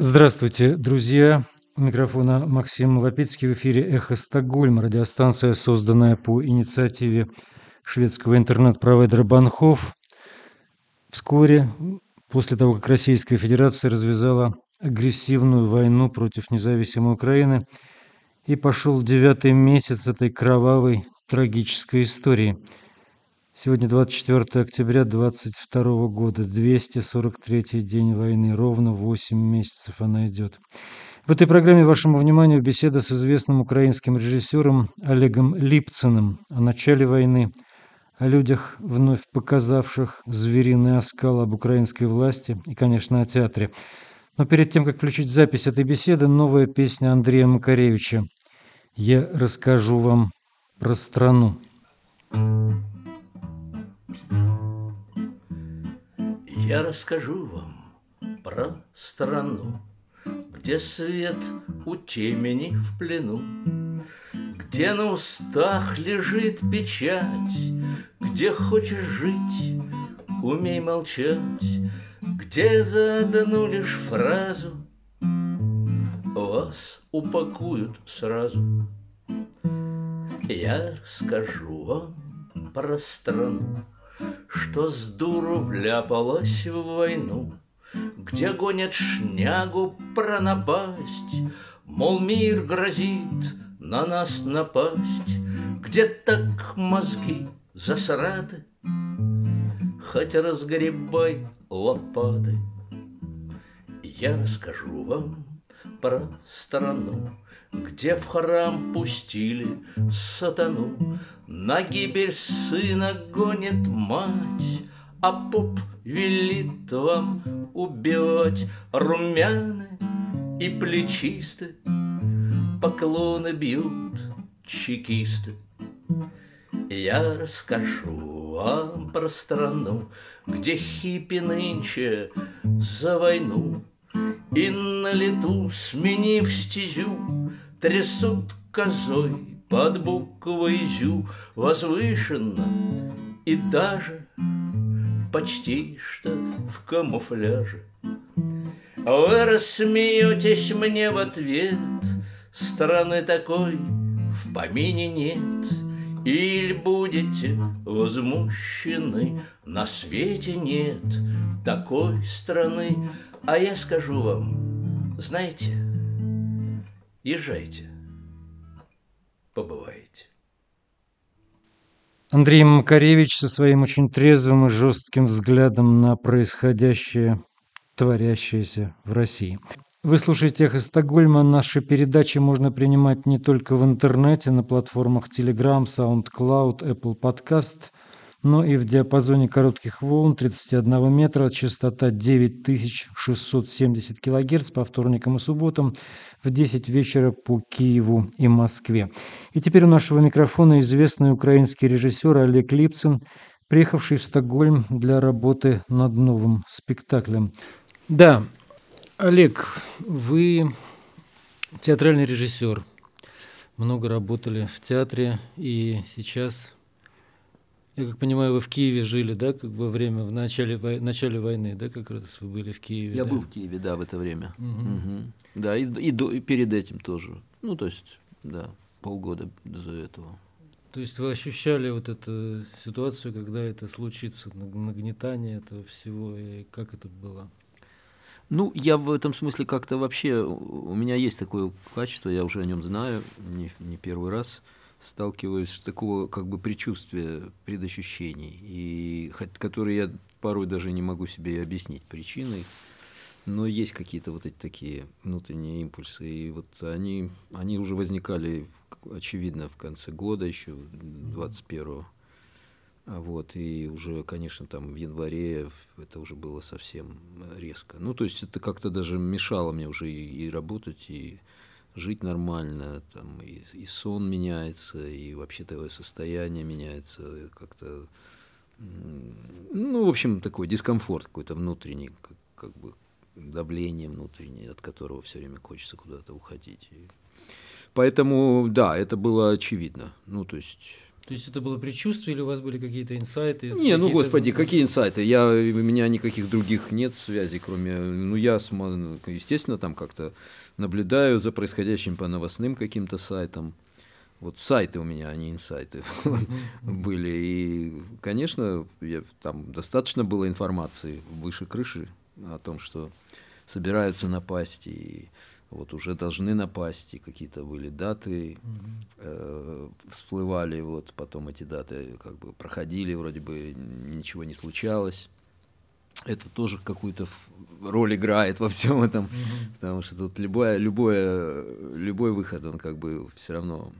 Здравствуйте, друзья. У микрофона Максим Лапицкий в эфире «Эхо Стокгольм», радиостанция, созданная по инициативе шведского интернет-провайдера Банхов. Вскоре, после того, как Российская Федерация развязала агрессивную войну против независимой Украины, и пошел девятый месяц этой кровавой трагической истории – Сегодня 24 октября 2022 года, 243 день войны, ровно 8 месяцев она идет. В этой программе вашему вниманию беседа с известным украинским режиссером Олегом Липциным о начале войны, о людях, вновь показавших звериный оскал об украинской власти и, конечно, о театре. Но перед тем, как включить запись этой беседы, новая песня Андрея Макаревича «Я расскажу вам про страну». Я расскажу вам про страну, Где свет у темени в плену, Где на устах лежит печать, Где хочешь жить, умей молчать, Где за одну лишь фразу Вас упакуют сразу. Я расскажу вам про страну, что с дуру вляпалась в войну, Где гонят шнягу про напасть, Мол, мир грозит на нас напасть, Где так мозги засраты, Хоть разгребай лопаты. Я расскажу вам про страну, Где в храм пустили сатану, на гибель сына гонит мать, А поп велит вам убивать румяны и плечисты. Поклоны бьют чекисты. Я расскажу вам про страну, Где хиппи нынче за войну И на лету, сменив стезю, Трясут козой под буквой «зю» возвышенно. И даже почти что в камуфляже. Вы рассмеетесь мне в ответ, страны такой в помине нет, или будете возмущены, на свете нет такой страны, а я скажу вам, знаете, езжайте побываете. Андрей Макаревич со своим очень трезвым и жестким взглядом на происходящее, творящееся в России. Вы слушаете «Эхо Стокгольма». Наши передачи можно принимать не только в интернете, на платформах Telegram, SoundCloud, Apple Podcast – но и в диапазоне коротких волн 31 метра, частота 9670 кГц по вторникам и субботам в 10 вечера по Киеву и Москве. И теперь у нашего микрофона известный украинский режиссер Олег Липцин, приехавший в Стокгольм для работы над новым спектаклем. Да, Олег, вы театральный режиссер, много работали в театре и сейчас я как понимаю, вы в Киеве жили, да, как бы время в начале, в начале войны, да, как раз вы были в Киеве. Я да? был в Киеве, да, в это время. Угу. Угу. Да, и, и, до, и перед этим тоже. Ну, то есть, да, полгода до этого. То есть вы ощущали вот эту ситуацию, когда это случится, нагнетание этого всего, и как это было? Ну, я в этом смысле как-то вообще, у меня есть такое качество, я уже о нем знаю, не, не первый раз – сталкиваюсь с такого как бы предчувствия, предощущений, и, которые я порой даже не могу себе объяснить причиной, но есть какие-то вот эти такие внутренние импульсы, и вот они, они уже возникали, очевидно, в конце года еще, 21-го, а вот, и уже, конечно, там в январе это уже было совсем резко. Ну, то есть это как-то даже мешало мне уже и, и работать, и жить нормально, там и, и сон меняется, и вообще твое состояние меняется, как-то, ну, в общем, такой дискомфорт какой-то внутренний, как, как бы давление внутреннее, от которого все время хочется куда-то уходить. И поэтому, да, это было очевидно. Ну, то есть То есть это было предчувствие или у вас были какие-то инсайты? Не, ну господи, какие инсайты? Я, у меня никаких других нет связей, кроме, ну я, естественно, там как-то наблюдаю за происходящим по новостным каким-то сайтам. Вот сайты у меня, а не инсайты были. И, конечно, я, там достаточно было информации выше крыши о том, что собираются напасть и вот уже должны напасть, и какие-то были даты, э, всплывали, вот потом эти даты как бы проходили, вроде бы ничего не случалось. Это тоже какую-то роль играет во всем этом, mm-hmm. потому что тут любое, любое, любой выход, он как бы все равно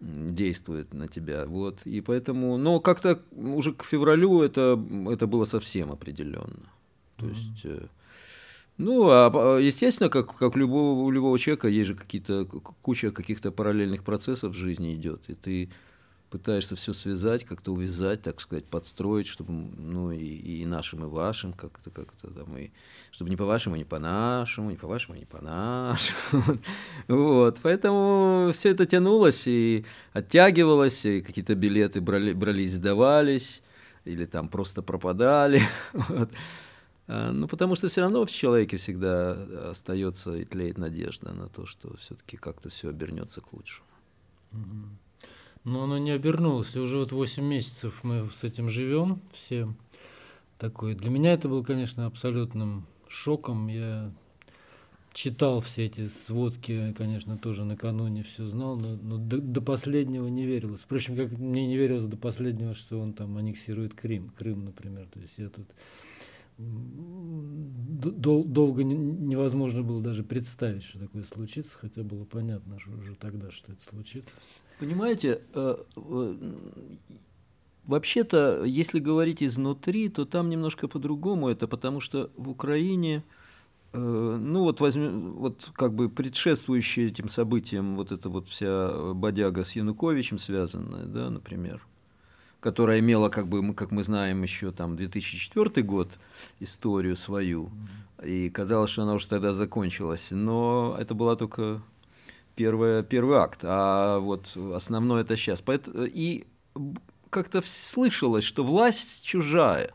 действует на тебя, вот, и поэтому, но как-то уже к февралю это, это было совсем определенно, то mm-hmm. есть э, ну, а, естественно, как, как любого, у любого человека есть же какие-то куча каких-то параллельных процессов в жизни идет, и ты пытаешься все связать, как-то увязать, так сказать, подстроить, чтобы, ну, и, и нашим, и вашим, как-то, как-то там, и чтобы не по-вашему, не по-нашему, не по-вашему, не по-нашему. Вот, поэтому все это тянулось и оттягивалось, и какие-то билеты брали, брались, сдавались, или там просто пропадали. Вот. А, ну, потому что все равно в человеке всегда остается и тлеет надежда на то, что все-таки как-то все обернется к лучшему. Но оно не обернулось. Уже вот 8 месяцев мы с этим живем все. Такой. Для меня это был, конечно, абсолютным шоком. Я читал все эти сводки, конечно, тоже накануне все знал, но, но до, до последнего не верилось. Впрочем, как мне не верилось до последнего, что он там аннексирует Крым, Крым, например. То есть я тут дол долго невозможно было даже представить, что такое случится, хотя было понятно что уже тогда, что это случится. Понимаете, э, вообще-то, если говорить изнутри, то там немножко по-другому это, потому что в Украине, э, ну вот возьмем, вот как бы предшествующие этим событиям, вот эта вот вся бодяга с Януковичем связанная, да, например, которая имела, как бы, как мы знаем, еще там 2004 год историю свою, и казалось, что она уже тогда закончилась, но это была только первая, первый акт, а вот основное это сейчас. И как-то слышалось, что власть чужая,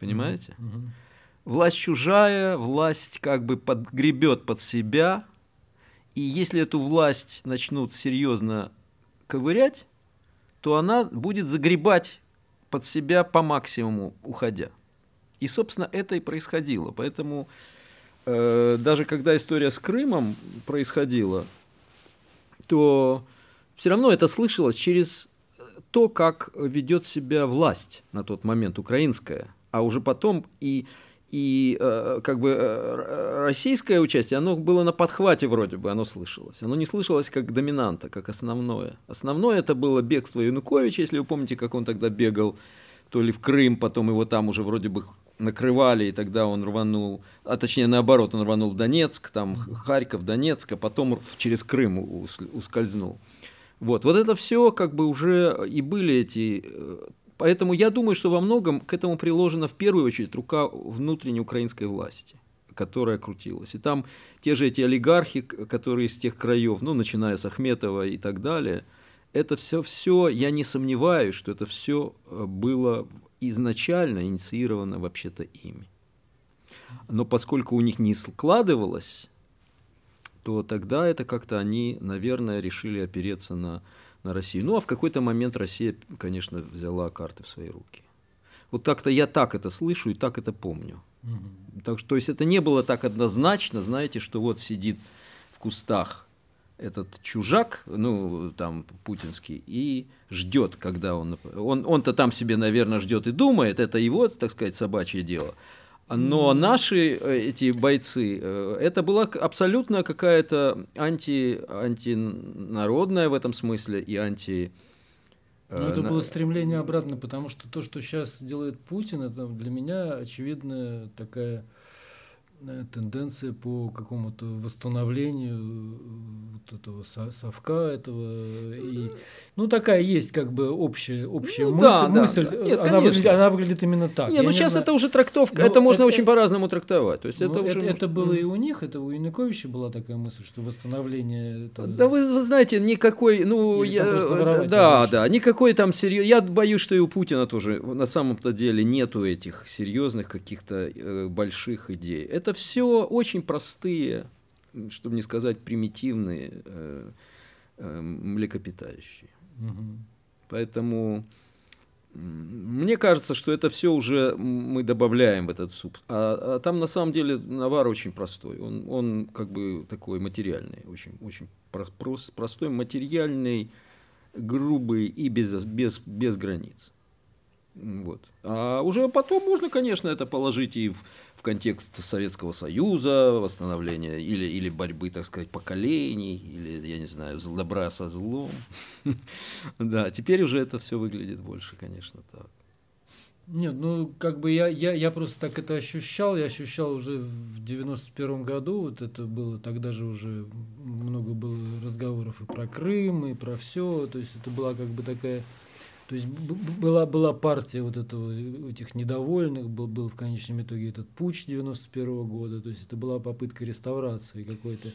понимаете? Mm-hmm. Власть чужая, власть как бы подгребет под себя, и если эту власть начнут серьезно ковырять, то она будет загребать под себя по максимуму, уходя. И, собственно, это и происходило. Поэтому э, даже когда история с Крымом происходила, то все равно это слышалось через то, как ведет себя власть на тот момент украинская, а уже потом и и э, как бы э, российское участие, оно было на подхвате вроде бы, оно слышалось. Оно не слышалось как доминанта, как основное. Основное это было бегство Януковича, если вы помните, как он тогда бегал то ли в Крым, потом его там уже вроде бы накрывали, и тогда он рванул, а точнее наоборот, он рванул в Донецк, там Харьков, Донецк, а потом через Крым ускользнул. Вот, вот это все как бы уже и были эти э, Поэтому я думаю, что во многом к этому приложена в первую очередь рука внутренней украинской власти которая крутилась. И там те же эти олигархи, которые из тех краев, ну, начиная с Ахметова и так далее, это все, все, я не сомневаюсь, что это все э, было изначально инициировано вообще-то ими. Но поскольку у них не складывалось, то тогда это как-то они, наверное, решили опереться на на Россию. Ну а в какой-то момент Россия, конечно, взяла карты в свои руки. Вот так-то я так это слышу и так это помню. Угу. Так что, то есть это не было так однозначно, знаете, что вот сидит в кустах этот чужак, ну, там, путинский, и ждет, когда он... Он, он-то там себе, наверное, ждет и думает, это его, так сказать, собачье дело. Но наши э, эти бойцы, э, это была абсолютно какая-то анти, антинародная в этом смысле и анти... Но ну, это было стремление обратно, потому что то, что сейчас делает Путин, это для меня очевидно такая тенденция по какому-то восстановлению э, вот этого совка этого и ну такая есть как бы общая общая ну, мысль, да, мысль да. Нет, она, выглядит, она выглядит именно так. Не, ну сейчас знаю. это уже трактовка, ну, это можно это, очень по-разному трактовать. То есть ну, это, это уже это было и у них, это у Януковича была такая мысль, что восстановление. Это... Да вы, вы знаете никакой, ну я, да да никакой там серьез. Я боюсь, что и у Путина тоже на самом-то деле нету этих серьезных каких-то э, больших идей. Это все очень простые, чтобы не сказать примитивные э, э, млекопитающие. Угу. Поэтому мне кажется, что это все уже мы добавляем в этот суп. А, а там на самом деле навар очень простой. Он, он как бы такой материальный, очень, очень прост, простой, материальный, грубый и без, без, без границ. Вот. А уже потом можно, конечно, это положить и в, в контекст Советского Союза, восстановления или, или борьбы, так сказать, поколений, или, я не знаю, добра со злом. Да, теперь уже это все выглядит больше, конечно, так. Нет, ну как бы я, я, я просто так это ощущал, я ощущал уже в 91 году, вот это было, тогда же уже много было разговоров и про Крым, и про все, то есть это была как бы такая то есть была, была партия вот этого, этих недовольных, был, был в конечном итоге этот путь 91 -го года, то есть это была попытка реставрации какой-то,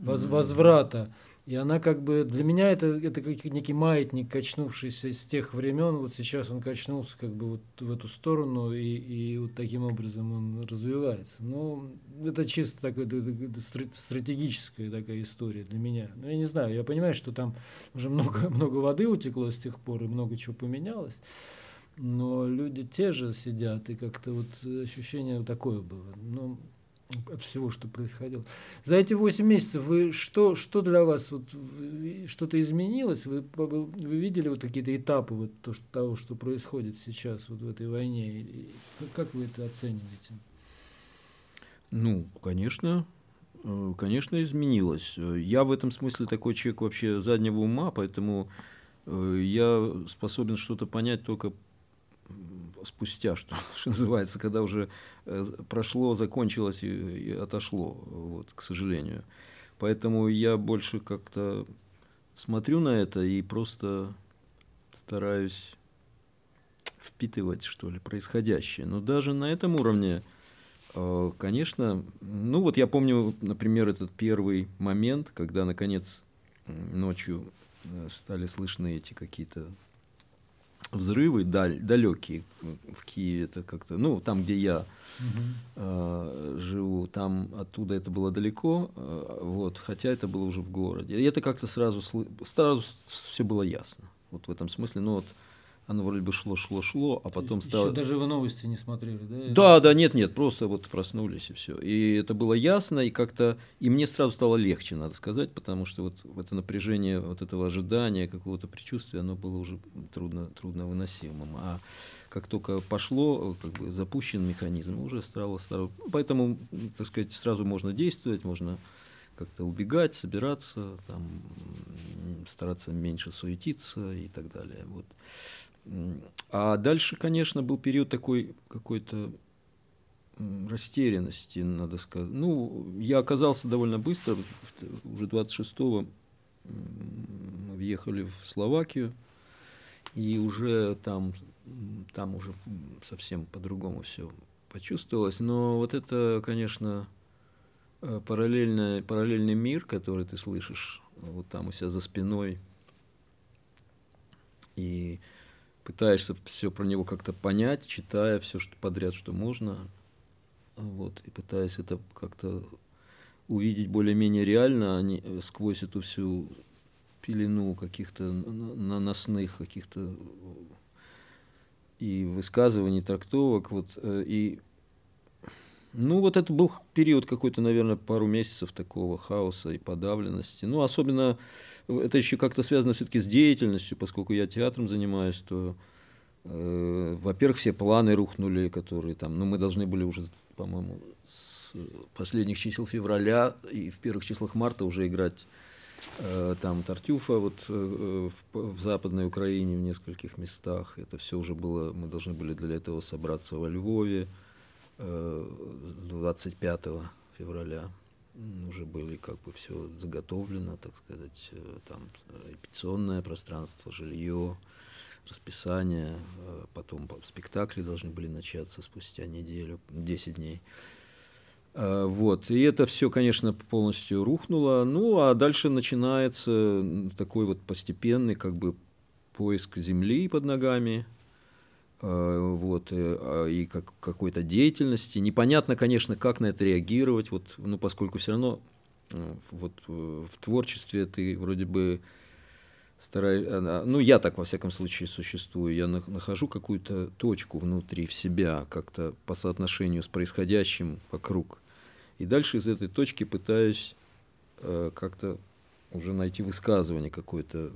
воз, возврата и она как бы для меня это, это как некий маятник, качнувшийся с тех времен. Вот сейчас он качнулся как бы вот в эту сторону, и, и вот таким образом он развивается. Но это чисто такая стратегическая такая история для меня. Но я не знаю, я понимаю, что там уже много, много воды утекло с тех пор, и много чего поменялось. Но люди те же сидят, и как-то вот ощущение такое было. Но от всего, что происходило. За эти 8 месяцев вы что, что для вас вот, что-то изменилось? Вы, вы видели вот какие-то этапы вот то, что, того, что происходит сейчас вот в этой войне? И как вы это оцениваете? Ну, конечно, э, конечно, изменилось. Я в этом смысле такой человек вообще заднего ума, поэтому э, я способен что-то понять только спустя, что, что называется, когда уже э, прошло, закончилось и, и отошло, вот, к сожалению. Поэтому я больше как-то смотрю на это и просто стараюсь впитывать, что ли, происходящее. Но даже на этом уровне, э, конечно, ну вот я помню, например, этот первый момент, когда, наконец, ночью э, стали слышны эти какие-то взрывы даль, далекие в Киеве, это как-то, ну, там, где я угу. э, живу, там оттуда это было далеко, э, вот, хотя это было уже в городе. И это как-то сразу, сразу все было ясно. Вот в этом смысле, ну вот оно вроде бы шло, шло, шло, а потом Еще стало... даже вы новости не смотрели, да? Да, да, нет, нет, просто вот проснулись и все. И это было ясно, и как-то... И мне сразу стало легче, надо сказать, потому что вот это напряжение вот этого ожидания, какого-то предчувствия, оно было уже трудно, трудно выносимым. А как только пошло, как бы запущен механизм, уже стало... стало... Поэтому, так сказать, сразу можно действовать, можно как-то убегать, собираться, там, стараться меньше суетиться и так далее. Вот. А дальше, конечно, был период такой какой-то растерянности, надо сказать. Ну, я оказался довольно быстро, уже 26-го мы въехали в Словакию, и уже там, там уже совсем по-другому все почувствовалось. Но вот это, конечно, э, параллельный, параллельный мир, который ты слышишь вот там у себя за спиной, и пытаешься все про него как-то понять, читая все что подряд, что можно, вот, и пытаясь это как-то увидеть более-менее реально, а не сквозь эту всю пелену каких-то наносных каких-то и высказываний, трактовок, вот, э, и ну, вот это был период какой-то, наверное, пару месяцев такого хаоса и подавленности. Ну, особенно это еще как-то связано все-таки с деятельностью, поскольку я театром занимаюсь, то, э, во-первых, все планы рухнули, которые там, ну, мы должны были уже, по-моему, с последних чисел февраля и в первых числах марта уже играть э, там Тартюфа вот э, в, в Западной Украине в нескольких местах. Это все уже было, мы должны были для этого собраться во Львове 25 февраля уже были как бы все заготовлено, так сказать, там репетиционное пространство, жилье, расписание, потом спектакли должны были начаться спустя неделю, 10 дней. Вот, и это все, конечно, полностью рухнуло. Ну, а дальше начинается такой вот постепенный, как бы, поиск земли под ногами, вот, э, а, и как, какой-то деятельности. Непонятно, конечно, как на это реагировать, вот, ну, поскольку все равно э, вот, э, в творчестве ты вроде бы стараюсь, ну, я так, во всяком случае, существую, я нахожу какую-то точку внутри в себя, как-то по соотношению с происходящим вокруг. И дальше из этой точки пытаюсь э, как-то уже найти высказывание какое-то,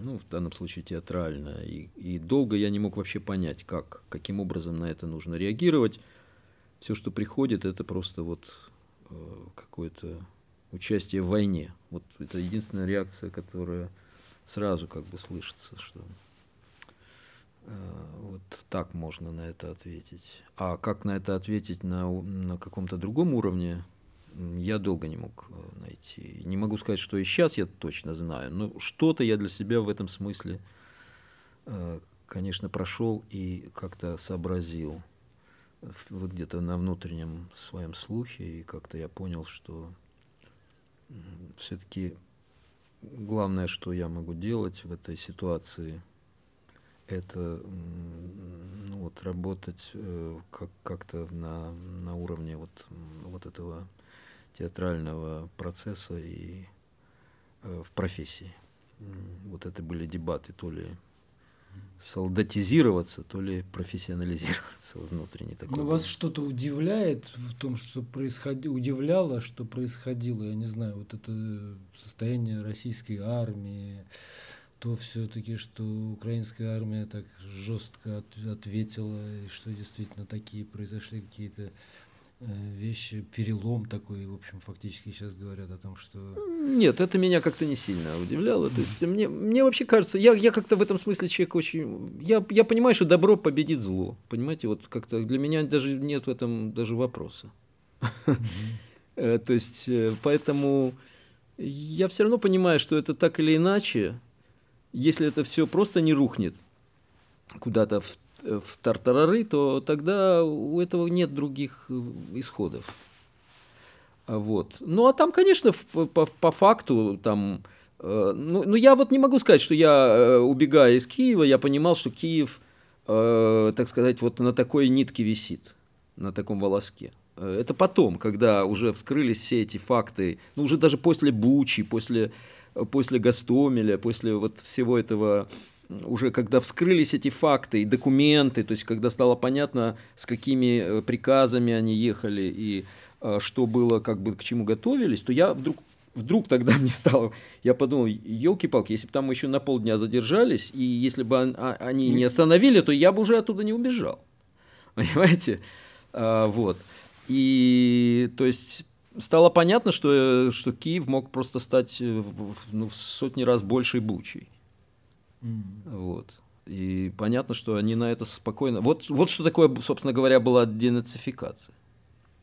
ну, в данном случае театральное. И, и долго я не мог вообще понять, как, каким образом на это нужно реагировать. Все, что приходит, это просто вот э, какое-то участие в войне. Вот это единственная реакция, которая сразу как бы слышится, что э, вот так можно на это ответить. А как на это ответить на, на каком-то другом уровне, я долго не мог э, найти. Не могу сказать, что и сейчас я точно знаю, но что-то я для себя в этом смысле, э, конечно, прошел и как-то сообразил вот где-то на внутреннем своем слухе, и как-то я понял, что все-таки главное, что я могу делать в этой ситуации, это ну, вот работать э, как, как-то на, на уровне вот, вот этого театрального процесса и э, в профессии. Вот это были дебаты, то ли солдатизироваться, то ли профессионализироваться внутренне. Такой Но вас что-то удивляет в том, что происходило, удивляло, что происходило, я не знаю, вот это состояние российской армии, то все-таки, что украинская армия так жестко от, ответила, и что действительно такие произошли какие-то вещи, перелом такой, в общем, фактически сейчас говорят о том, что... Нет, это меня как-то не сильно удивляло. То есть мне, мне вообще кажется, я, я как-то в этом смысле человек очень... Я, я понимаю, что добро победит зло. Понимаете, вот как-то для меня даже нет в этом даже вопроса. Э, то есть, э, поэтому я все равно понимаю, что это так или иначе, если это все просто не рухнет куда-то в в тартарары, то тогда у этого нет других э, исходов. Вот. Ну а там, конечно, по, по, факту там, э, ну, ну я вот не могу сказать, что я э, убегая из Киева, я понимал, что Киев, э, так сказать, вот на такой нитке висит, на таком волоске. Э, это потом, когда уже вскрылись все эти факты, ну уже даже после Бучи, после, после Гастомеля, после вот всего этого уже когда вскрылись эти факты и документы, то есть когда стало понятно, с какими э, приказами они ехали и э, что было, как бы к чему готовились, то я вдруг вдруг тогда мне стало, я подумал, елки-палки, если бы там еще на полдня задержались, и если бы а, они не остановили, то я бы уже оттуда не убежал. Понимаете? А, вот. И, то есть, стало понятно, что, что Киев мог просто стать э, ну, в сотни раз большей бучей. Вот. И понятно, что они на это спокойно... Вот, вот что такое, собственно говоря, была денацификация.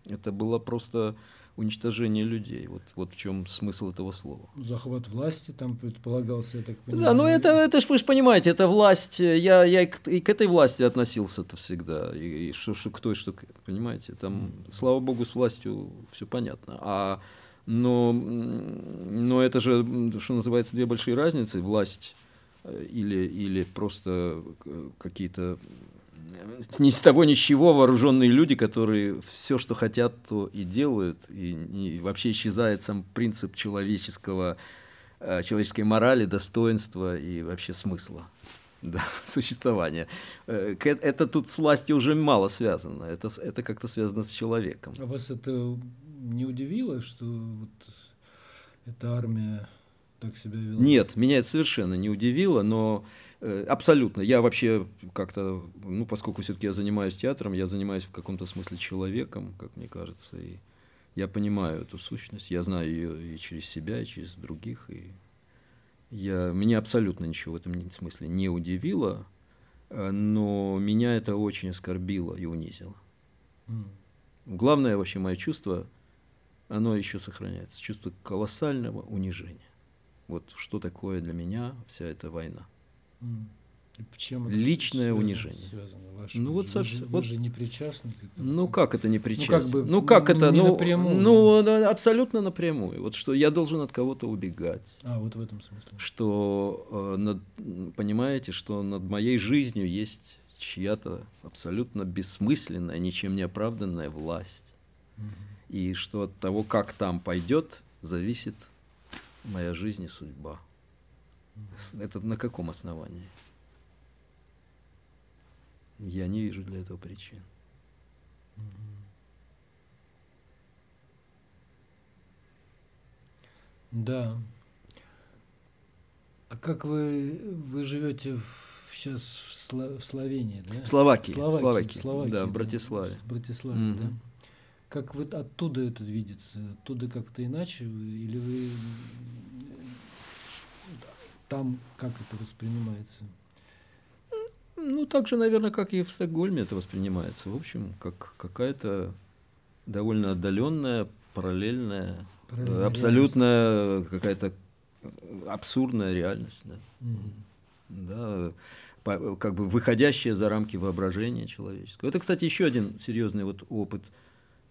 Это было просто уничтожение людей. Вот, вот в чем смысл этого слова. Захват власти там предполагался, я так понимаю. Да, ну это, это ж вы же понимаете, это власть, я, я и к, и к этой власти относился-то всегда, и, и что, что к той, что к этой, понимаете. Там, mm. слава богу, с властью все понятно. А, но, но это же, что называется, две большие разницы. Власть или, или просто э, какие-то э, ни с того ни с чего вооруженные люди, которые все, что хотят, то и делают, и, и вообще исчезает сам принцип человеческого, э, человеческой морали, достоинства и вообще смысла да, существования. Это тут с властью уже мало связано, это, это как-то связано с человеком. А вас это не удивило, что вот эта армия так себя вела? Нет, меня это совершенно не удивило, но э, абсолютно. Я вообще как-то, ну, поскольку все-таки я занимаюсь театром, я занимаюсь в каком-то смысле человеком, как мне кажется, и я понимаю эту сущность, я знаю ее и через себя, и через других, и я, меня абсолютно ничего в этом смысле не удивило, э, но меня это очень оскорбило и унизило. Mm. Главное вообще мое чувство, оно еще сохраняется. Чувство колоссального унижения. Вот что такое для меня вся эта война. В чем Личное связано, унижение. Связано ваше, ну вот, вы, же, вот, же не причастны. К этому. Ну как это не причастны? Ну как, бы, ну, как это? Не ну, напрямую. ну абсолютно напрямую. Вот что я должен от кого-то убегать. А вот в этом смысле. Что э, над, понимаете, что над моей жизнью есть чья-то абсолютно бессмысленная, ничем не оправданная власть. Угу. И что от того, как там пойдет, зависит моя жизнь и судьба. Это на каком основании? Я не вижу для этого причин. Да. А как вы, вы живете в, сейчас в, Сло, в Словении, да? Словакии. Словакии, Словакии. Словакии да, в Братиславе. В Братиславе, mm-hmm. да. Как вы оттуда это видится? Оттуда как-то иначе? Или вы там как это воспринимается? Ну, так же, наверное, как и в Стокгольме это воспринимается. В общем, как какая-то довольно отдаленная, параллельная, Параллельная абсолютно какая-то абсурдная реальность. Да. Угу. да по, как бы выходящая за рамки воображения человеческого. Это, кстати, еще один серьезный вот опыт,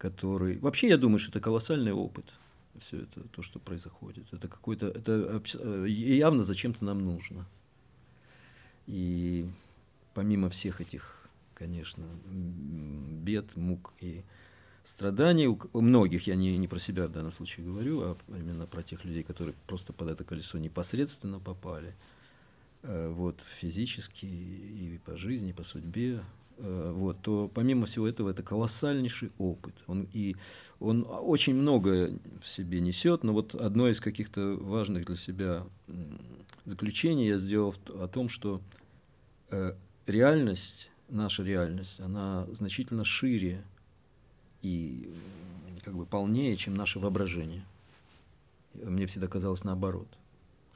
который... Вообще, я думаю, что это колоссальный опыт все это, то, что происходит. Это какой-то, это э, явно зачем-то нам нужно. И помимо всех этих, конечно, бед, мук и страданий, у многих, я не, не про себя в данном случае говорю, а именно про тех людей, которые просто под это колесо непосредственно попали, э, вот, физически и по жизни, по судьбе, вот, то помимо всего этого это колоссальнейший опыт. Он, и он очень много в себе несет, но вот одно из каких-то важных для себя заключений я сделал о том, что э, реальность, наша реальность, она значительно шире и как бы полнее, чем наше воображение. Мне всегда казалось наоборот.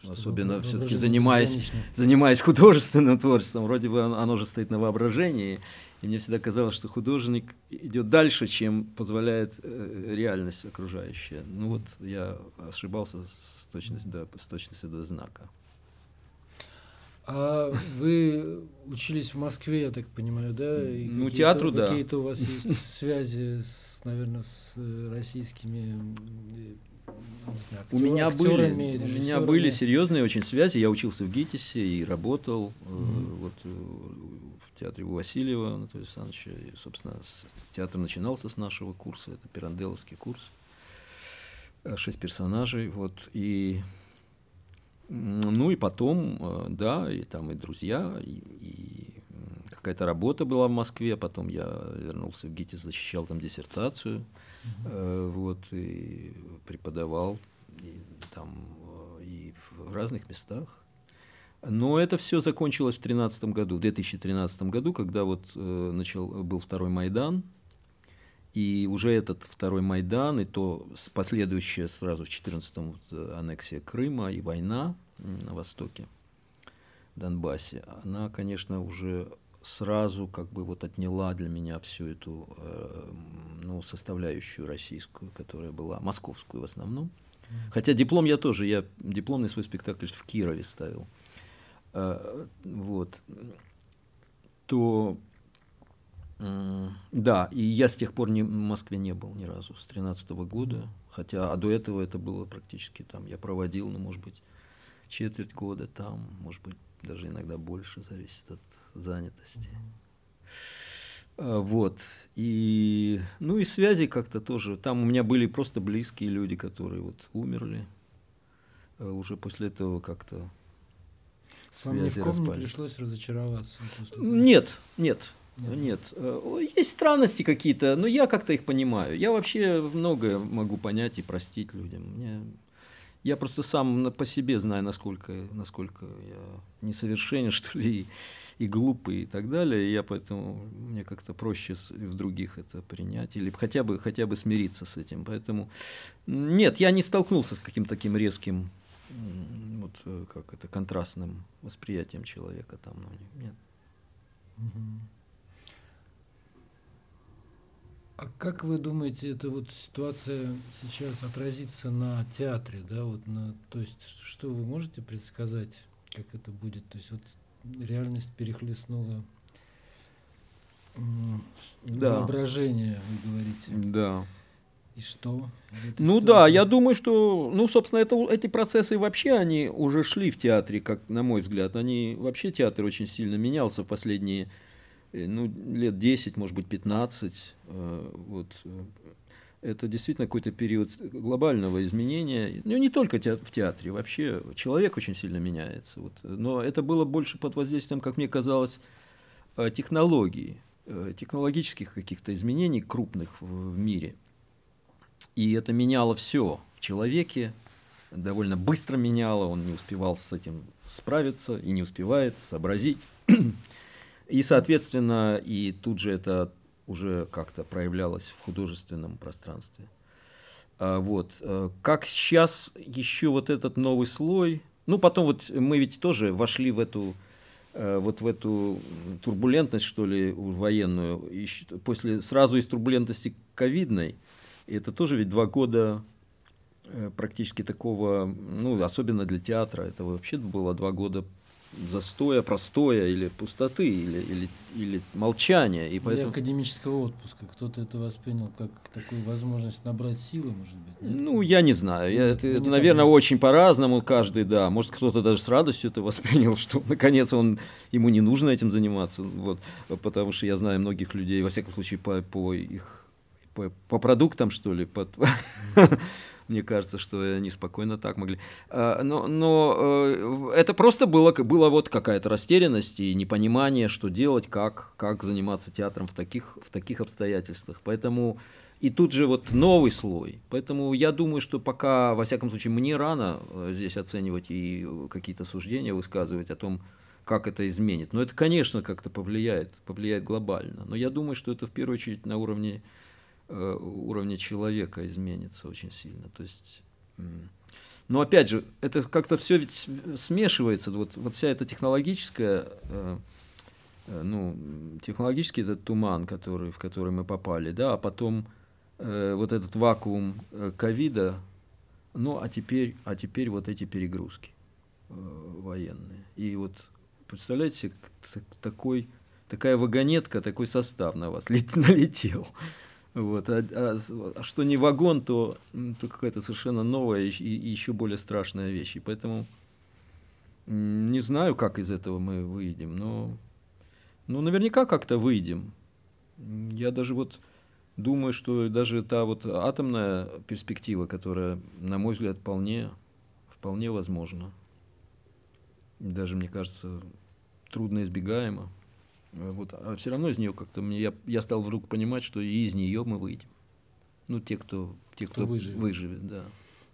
Что Особенно все-таки занимаясь, занимаясь художественным творчеством, вроде бы оно, оно же стоит на воображении, и мне всегда казалось, что художник идет дальше, чем позволяет э, реальность окружающая. Ну вот я ошибался с точностью до, с точностью до знака. А вы учились в Москве, я так понимаю, да? И ну, театру, да. Какие-то у вас есть связи, с, наверное, с э, российскими знаю, актер, у меня были, у меня были серьезные очень связи. Я учился в ГИТИСе и работал mm-hmm. вот э, в театре у Васильева Анатолия Александровича. И, собственно, театр начинался с нашего курса. Это Пиранделовский курс. Шесть персонажей. Вот, и ну и потом, э, да, и там и друзья, и, и какая-то работа была в Москве, потом я вернулся в ГИТИС, защищал там диссертацию, mm-hmm. вот, и преподавал и, там э, и в разных местах. Но это все закончилось в 2013 году, в 2013 году, когда вот э, начал, был второй Майдан, и уже этот второй Майдан, и то последующая сразу в 14-м вот, аннексия Крыма и война на востоке, Донбассе, она, конечно, уже сразу как бы вот отняла для меня всю эту э, ну, составляющую российскую, которая была, московскую в основном. Хотя диплом я тоже, я дипломный свой спектакль в Кирове ставил. Э, вот. То да, и я с тех пор не, в Москве не был ни разу, с 13 года, хотя, а до этого это было практически там, я проводил, ну, может быть, четверть года там, может быть, даже иногда больше, зависит от занятости. А, вот, и, ну и связи как-то тоже, там у меня были просто близкие люди, которые вот умерли, а уже после этого как-то связи Вам ни в ком не пришлось разочароваться? Нет, нет, нет. Э, есть странности какие-то, но я как-то их понимаю. Я вообще многое могу понять и простить людям. Мне... Я просто сам по себе знаю, насколько, насколько я несовершенен, что ли, и, и глупый и так далее. И я поэтому мне как-то проще в других это принять или хотя бы, хотя бы смириться с этим. Поэтому нет, я не столкнулся с каким-то таким резким, вот э, как это, контрастным восприятием человека там. Ну, нет. Угу. А как вы думаете, эта вот ситуация сейчас отразится на театре, да, вот на, то есть что вы можете предсказать, как это будет? То есть вот реальность перехлестнула да. воображение, вы говорите. Да. И что? Ну да, я думаю, что, ну, собственно, это, эти процессы вообще, они уже шли в театре, как на мой взгляд. Они, вообще театр очень сильно менялся в последние, ну, лет 10, может быть, 15. Э, вот. Это действительно какой-то период глобального изменения. Ну, не только в театре, вообще человек очень сильно меняется. Вот. Но это было больше под воздействием, как мне казалось, э, технологий, технологических каких-то изменений крупных в мире – и это меняло все в человеке, довольно быстро меняло, он не успевал с этим справиться и не успевает сообразить. И, соответственно, и тут же это уже как-то проявлялось в художественном пространстве. А, вот. Э, как сейчас еще вот этот новый слой, ну, потом вот мы ведь тоже вошли в эту э, вот в эту турбулентность, что ли, военную, после, сразу из турбулентности ковидной, это тоже ведь два года э, практически такого, ну, особенно для театра, это вообще было два года застоя, простоя или пустоты, или, или, или молчания. И поэтому... Или академического отпуска. Кто-то это воспринял как такую возможность набрать силы, может быть? Нет? Ну, я не знаю. Я, это, это, наверное, так... очень по-разному каждый, да. Может, кто-то даже с радостью это воспринял, что наконец он, ему не нужно этим заниматься. Вот, потому что я знаю многих людей, во всяком случае, по, по их по, по продуктам, что ли, под... мне кажется, что они спокойно так могли. А, но, но э, это просто было, было вот какая-то растерянность и непонимание, что делать, как, как заниматься театром в таких, в таких обстоятельствах. Поэтому и тут же вот новый слой. Поэтому я думаю, что пока, во всяком случае, мне рано э, здесь оценивать и какие-то суждения высказывать о том, как это изменит. Но это, конечно, как-то повлияет, повлияет глобально. Но я думаю, что это в первую очередь на уровне Э, уровня человека изменится очень сильно. То есть, но опять же, это как-то все ведь смешивается. Вот, вот вся эта технологическая, э, э, ну, технологический этот туман, который, в который мы попали, да, а потом вот этот вакуум ковида, ну, а теперь, а теперь вот эти перегрузки военные. И вот представляете, такой, такая вагонетка, такой состав на вас налетел. Вот. А, а, а что не вагон, то, то какая-то совершенно новая и, и еще более страшная вещь. И поэтому не знаю, как из этого мы выйдем, но ну, наверняка как-то выйдем. Я даже вот думаю, что даже та вот атомная перспектива, которая, на мой взгляд, вполне, вполне возможна. Даже, мне кажется, трудно избегаема. Вот, а все равно из нее как-то мне я, я стал вдруг понимать, что и из нее мы выйдем. Ну, те, кто, те, кто, кто выживет. выживет, да.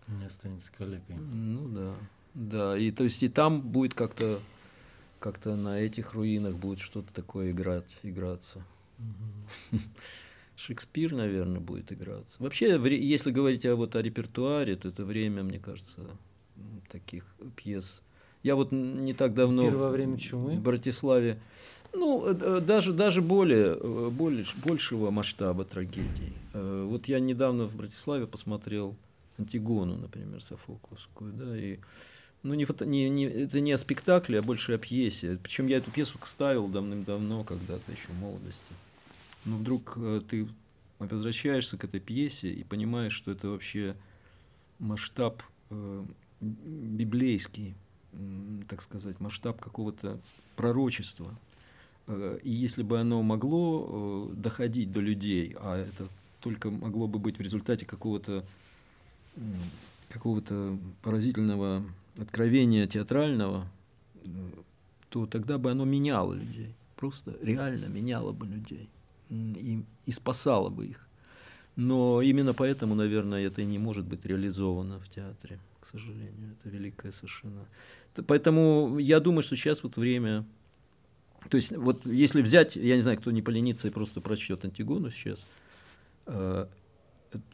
Не останется коллегой. Ну да. Да. И то есть и там будет как-то как-то на этих руинах будет что-то такое играть, играться. Угу. Шекспир, наверное, будет играться. Вообще, если говорить о, вот, о репертуаре, то это время, мне кажется, таких пьес. Я вот не так давно Первое время чумы? в Братиславе ну, э, э, даже, даже более, э, более, большего масштаба трагедий. Вот я недавно в Братиславе посмотрел Антигону, например, Софокловскую, да, и ну, не, не, не, это не о спектакле, а больше о пьесе. Причем я эту пьесу ставил давным-давно, когда-то еще в молодости. Но вдруг ты возвращаешься к этой пьесе и понимаешь, что это вообще масштаб э, библейский, так сказать, масштаб какого-то пророчества, Э, и если бы оно могло э, доходить до людей, а это только могло бы быть в результате какого-то какого-то поразительного откровения театрального, э, то тогда бы оно меняло людей. Просто реально меняло бы людей и, и спасало бы их. Но именно поэтому, наверное, это и не может быть реализовано в театре, к сожалению. Это великое совершенно. Поэтому я думаю, что сейчас вот время то есть, вот если взять, я не знаю, кто не поленится и просто прочтет Антигону сейчас, э,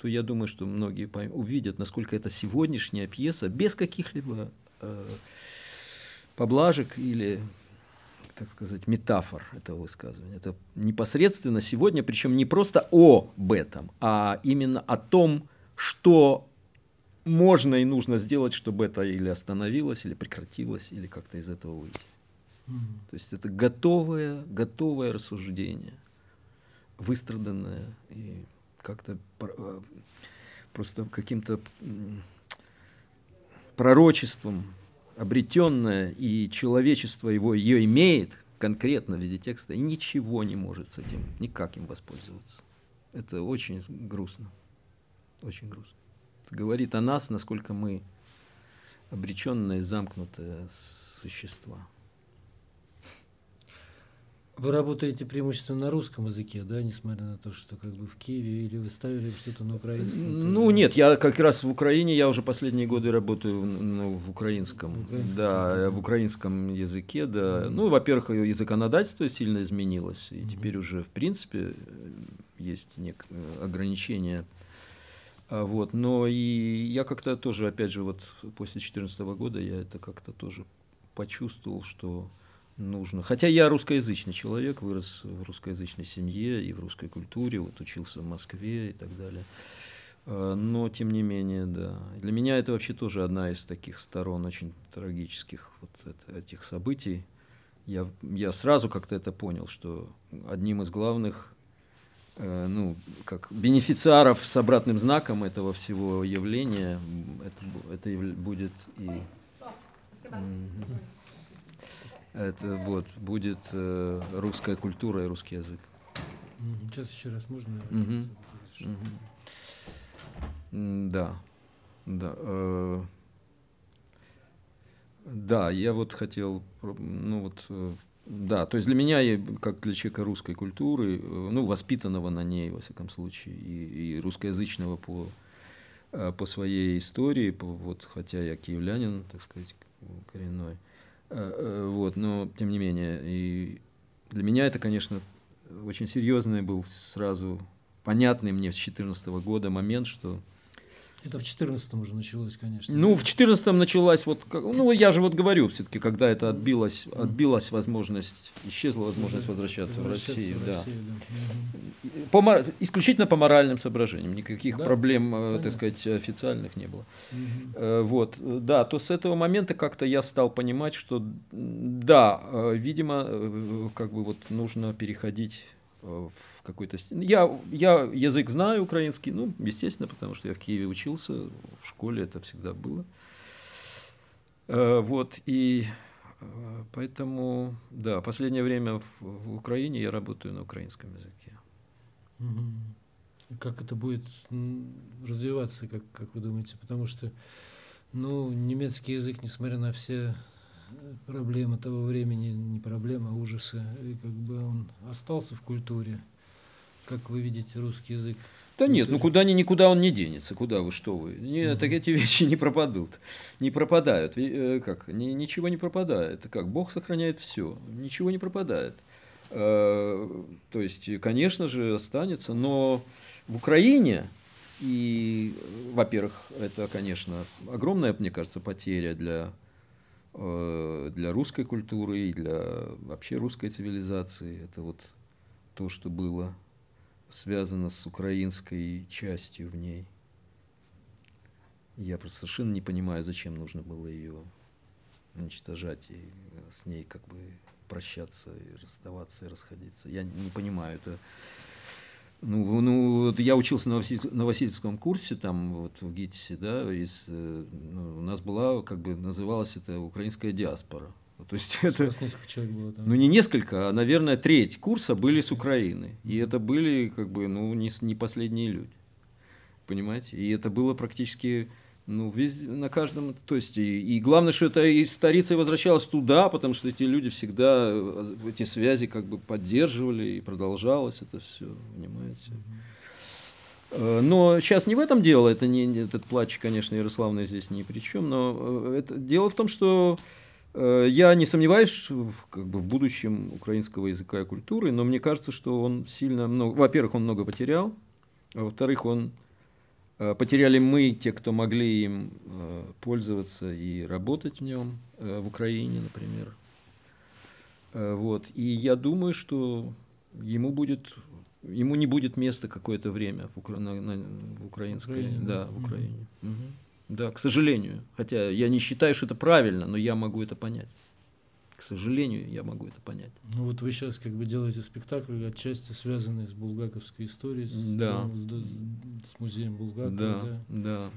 то я думаю, что многие увидят, насколько это сегодняшняя пьеса без каких-либо э, поблажек или так сказать, метафор этого высказывания. Это непосредственно сегодня, причем не просто об этом, а именно о том, что можно и нужно сделать, чтобы это или остановилось, или прекратилось, или как-то из этого выйти. То есть это готовое, готовое рассуждение, выстраданное и как-то э, просто каким-то пророчеством обретенное, и человечество его ее имеет конкретно в виде текста, и ничего не может с этим, никак им воспользоваться. Это очень грустно. Очень грустно. Это говорит о нас, насколько мы обреченные, замкнутые существа. Вы работаете преимущественно на русском языке, да, несмотря на то, что как бы в Киеве, или вы ставили что-то на украинском? Ну нет, я как раз в Украине, я уже последние годы работаю ну, в украинском, в украинском да, языке. в украинском языке, да. Mm-hmm. Ну, во-первых, и законодательство сильно изменилось, и mm-hmm. теперь уже, в принципе, есть нек- ограничения. А вот, но и я как-то тоже, опять же, вот после 2014 года я это как-то тоже почувствовал, что нужно. Хотя я русскоязычный человек, вырос в русскоязычной семье и в русской культуре, вот учился в Москве и так далее. А, но, тем не менее, да. Для меня это вообще тоже одна из таких сторон очень трагических вот это, этих событий. Я, я сразу как-то это понял, что одним из главных э, ну, как бенефициаров с обратным знаком этого всего явления это, это будет и... Это вот будет э, русская культура и русский язык. Сейчас еще раз можно? Угу. Угу. Да, да. Э, да, я вот хотел, ну вот, э, да, то есть для меня, как для человека русской культуры, э, ну, воспитанного на ней, во всяком случае, и, и русскоязычного по, э, по своей истории, по, вот, хотя я киевлянин, так сказать, коренной, вот, но тем не менее, и для меня это, конечно, очень серьезный был сразу понятный мне с 2014 года момент, что это в 14-м уже началось, конечно. Ну, в 14-м началась вот, ну, я же вот говорю все-таки, когда это отбилось, отбилась возможность, исчезла возможность возвращаться, возвращаться в Россию, в Россию да. да. По, исключительно по моральным соображениям, никаких да? проблем, э, Понятно. так сказать, официальных не было. Угу. Вот, да, то с этого момента как-то я стал понимать, что да, э, видимо, как бы вот нужно переходить в какой-то... Я, я язык знаю украинский, ну, естественно, потому что я в Киеве учился, в школе это всегда было. Э, вот, и э, поэтому, да, последнее время в, в Украине я работаю на украинском языке. Как это будет развиваться, как, как вы думаете? Потому что, ну, немецкий язык, несмотря на все проблема того времени, не проблема, а ужасы, и как бы он остался в культуре. Как вы видите русский язык? Да нет, ну куда ни никуда он не денется, куда вы, что вы. Нет, угу. так эти вещи не пропадут, не пропадают. Э, как? Ни, ничего не пропадает. Как? Бог сохраняет все, ничего не пропадает. Э, то есть, конечно же, останется, но в Украине, и, во-первых, это, конечно, огромная, мне кажется, потеря для Э, для русской культуры и для вообще русской цивилизации. Это вот то, что было связано с украинской частью в ней. Я просто совершенно не понимаю, зачем нужно было ее уничтожать и с ней как бы прощаться и расставаться и расходиться. Я не понимаю, это ну, ну вот я учился на, Василь, на Васильевском курсе, там, вот в ГИТИСе, да, из, э, ну, у нас была, как бы, называлась это украинская диаспора. То есть это, несколько человек было там. Ну, не несколько, а, наверное, треть курса были с Украины. И это были, как бы, ну, не, не последние люди. Понимаете? И это было практически ну, везде, на каждом, то есть, и, и главное, что это и старица возвращалась туда, потому что эти люди всегда э, эти связи как бы поддерживали, и продолжалось это все, понимаете. Э, но сейчас не в этом дело, это не этот плач, конечно, Ярославна здесь ни при чем, но э, это, дело в том, что я не сомневаюсь в, как бы, в будущем украинского языка и культуры, но мне кажется, что он сильно много, во-первых, он много потерял, а во-вторых, он Э, потеряли мы, те, кто могли им э, пользоваться и работать в нем, э, в Украине, например. Э, вот. И я думаю, что ему будет ему не будет места какое-то время в, Укра... на, на, в украинской, Украине, да, в Украине. Угу. Да, к сожалению. Хотя я не считаю, что это правильно, но я могу это понять. К сожалению, я могу это понять. Ну вот вы сейчас как бы делаете спектакль, отчасти связанный с булгаковской историей, с, да. с, с музеем Булгакова. Да, да. да.